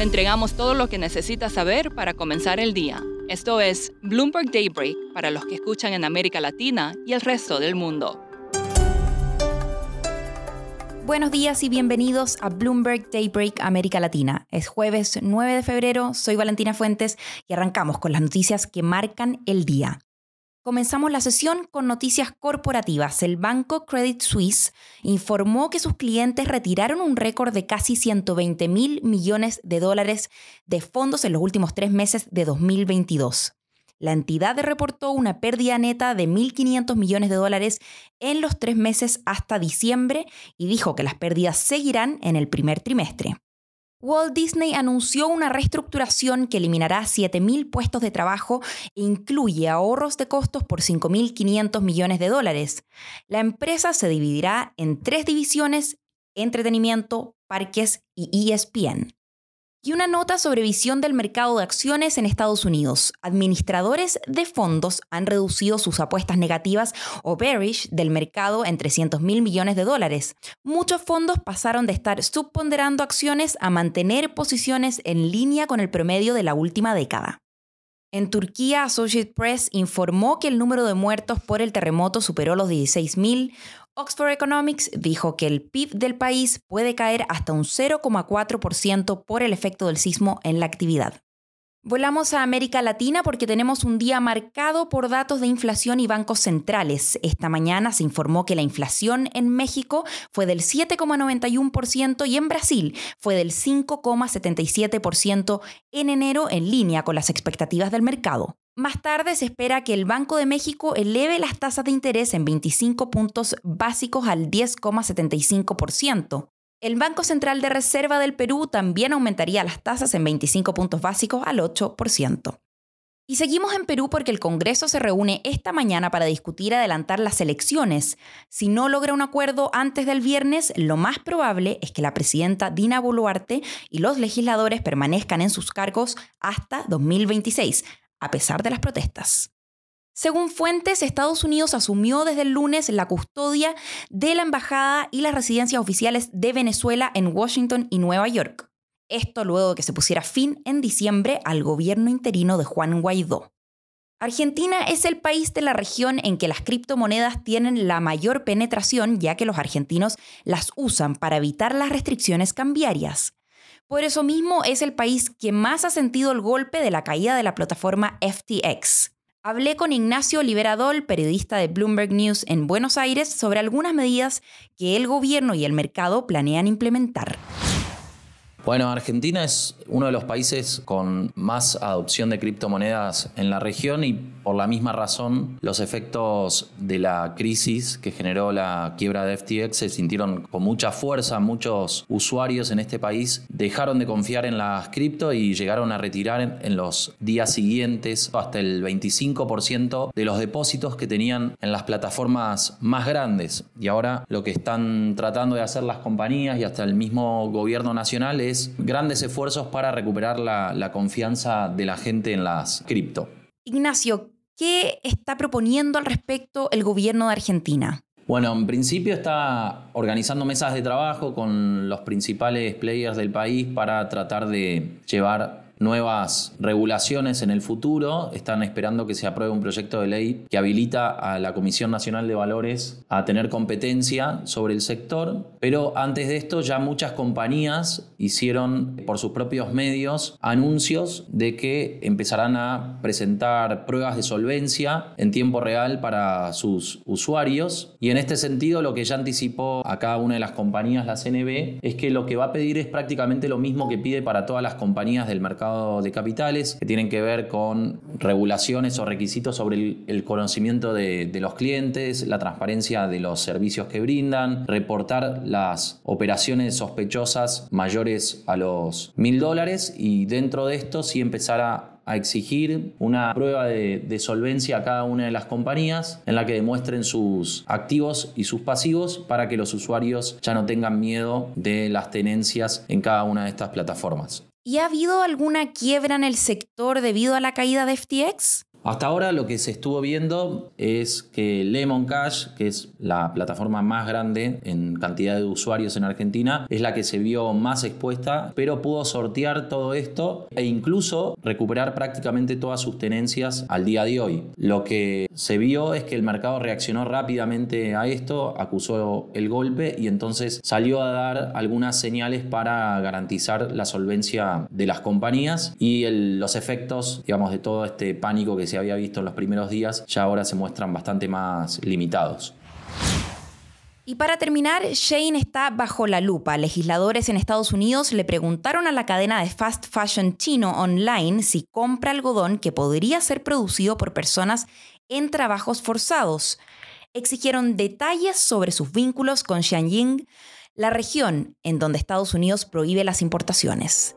Le entregamos todo lo que necesita saber para comenzar el día. Esto es Bloomberg Daybreak para los que escuchan en América Latina y el resto del mundo. Buenos días y bienvenidos a Bloomberg Daybreak América Latina. Es jueves 9 de febrero, soy Valentina Fuentes y arrancamos con las noticias que marcan el día. Comenzamos la sesión con noticias corporativas. El banco Credit Suisse informó que sus clientes retiraron un récord de casi 120 mil millones de dólares de fondos en los últimos tres meses de 2022. La entidad reportó una pérdida neta de 1.500 millones de dólares en los tres meses hasta diciembre y dijo que las pérdidas seguirán en el primer trimestre. Walt Disney anunció una reestructuración que eliminará 7.000 puestos de trabajo e incluye ahorros de costos por 5.500 millones de dólares. La empresa se dividirá en tres divisiones, entretenimiento, parques y ESPN. Y una nota sobre visión del mercado de acciones en Estados Unidos. Administradores de fondos han reducido sus apuestas negativas o bearish del mercado en 300 mil millones de dólares. Muchos fondos pasaron de estar subponderando acciones a mantener posiciones en línea con el promedio de la última década. En Turquía, Associated Press informó que el número de muertos por el terremoto superó los 16.000. Oxford Economics dijo que el PIB del país puede caer hasta un 0,4% por el efecto del sismo en la actividad. Volamos a América Latina porque tenemos un día marcado por datos de inflación y bancos centrales. Esta mañana se informó que la inflación en México fue del 7,91% y en Brasil fue del 5,77% en enero en línea con las expectativas del mercado. Más tarde se espera que el Banco de México eleve las tasas de interés en 25 puntos básicos al 10,75%. El Banco Central de Reserva del Perú también aumentaría las tasas en 25 puntos básicos al 8%. Y seguimos en Perú porque el Congreso se reúne esta mañana para discutir adelantar las elecciones. Si no logra un acuerdo antes del viernes, lo más probable es que la presidenta Dina Boluarte y los legisladores permanezcan en sus cargos hasta 2026, a pesar de las protestas. Según fuentes, Estados Unidos asumió desde el lunes la custodia de la embajada y las residencias oficiales de Venezuela en Washington y Nueva York. Esto luego de que se pusiera fin en diciembre al gobierno interino de Juan Guaidó. Argentina es el país de la región en que las criptomonedas tienen la mayor penetración ya que los argentinos las usan para evitar las restricciones cambiarias. Por eso mismo es el país que más ha sentido el golpe de la caída de la plataforma FTX. Hablé con Ignacio Liberadol, periodista de Bloomberg News en Buenos Aires, sobre algunas medidas que el gobierno y el mercado planean implementar. Bueno, Argentina es uno de los países con más adopción de criptomonedas en la región y por la misma razón los efectos de la crisis que generó la quiebra de FTX se sintieron con mucha fuerza. Muchos usuarios en este país dejaron de confiar en las cripto y llegaron a retirar en los días siguientes hasta el 25% de los depósitos que tenían en las plataformas más grandes. Y ahora lo que están tratando de hacer las compañías y hasta el mismo gobierno nacional es grandes esfuerzos para recuperar la, confianza de la gente en las cripto. Ignacio, ¿qué está proponiendo al respecto el gobierno de Argentina? Bueno, en principio está organizando mesas de trabajo con los principales players del país para tratar de llevar nuevas regulaciones en el futuro. Están esperando que se apruebe un proyecto de ley que habilita a la Comisión Nacional de Valores a tener competencia sobre el sector. Pero antes de esto ya muchas compañías hicieron por sus propios medios anuncios de que empezarán a presentar pruebas de solvencia en tiempo real para sus usuarios. Y en este sentido lo que ya anticipó a cada una de las compañías la CNB es que lo que va a pedir es prácticamente lo mismo que pide para todas las compañías del mercado de capitales que tienen que ver con regulaciones o requisitos sobre el, conocimiento de, los clientes, la transparencia de los servicios que brindan, reportar las operaciones sospechosas mayores a los mil dólares y dentro de esto sí empezar a exigir una prueba de, solvencia a cada una de las compañías en la que demuestren sus activos y sus pasivos para que los usuarios ya no tengan miedo de las tenencias en cada una de estas plataformas. ¿Y ha habido alguna quiebra en el sector debido a la caída de FTX? Hasta ahora lo que se estuvo viendo es que Lemon Cash, que es la plataforma más grande en cantidad de usuarios en Argentina, es la que se vio más expuesta, pero pudo sortear todo esto e incluso recuperar prácticamente todas sus tenencias al día de hoy. Lo que se vio es que el mercado reaccionó rápidamente a esto, acusó el golpe y entonces salió a dar algunas señales para garantizar la solvencia de las compañías y los efectos, digamos, de todo este pánico que se había visto en los primeros días, ya ahora se muestran bastante más limitados. Y para terminar, Shane está bajo la lupa. Legisladores en Estados Unidos le preguntaron a la cadena de fast fashion chino online si compra algodón que podría ser producido por personas en trabajos forzados. Exigieron detalles sobre sus vínculos con Xianying, la región en donde Estados Unidos prohíbe las importaciones.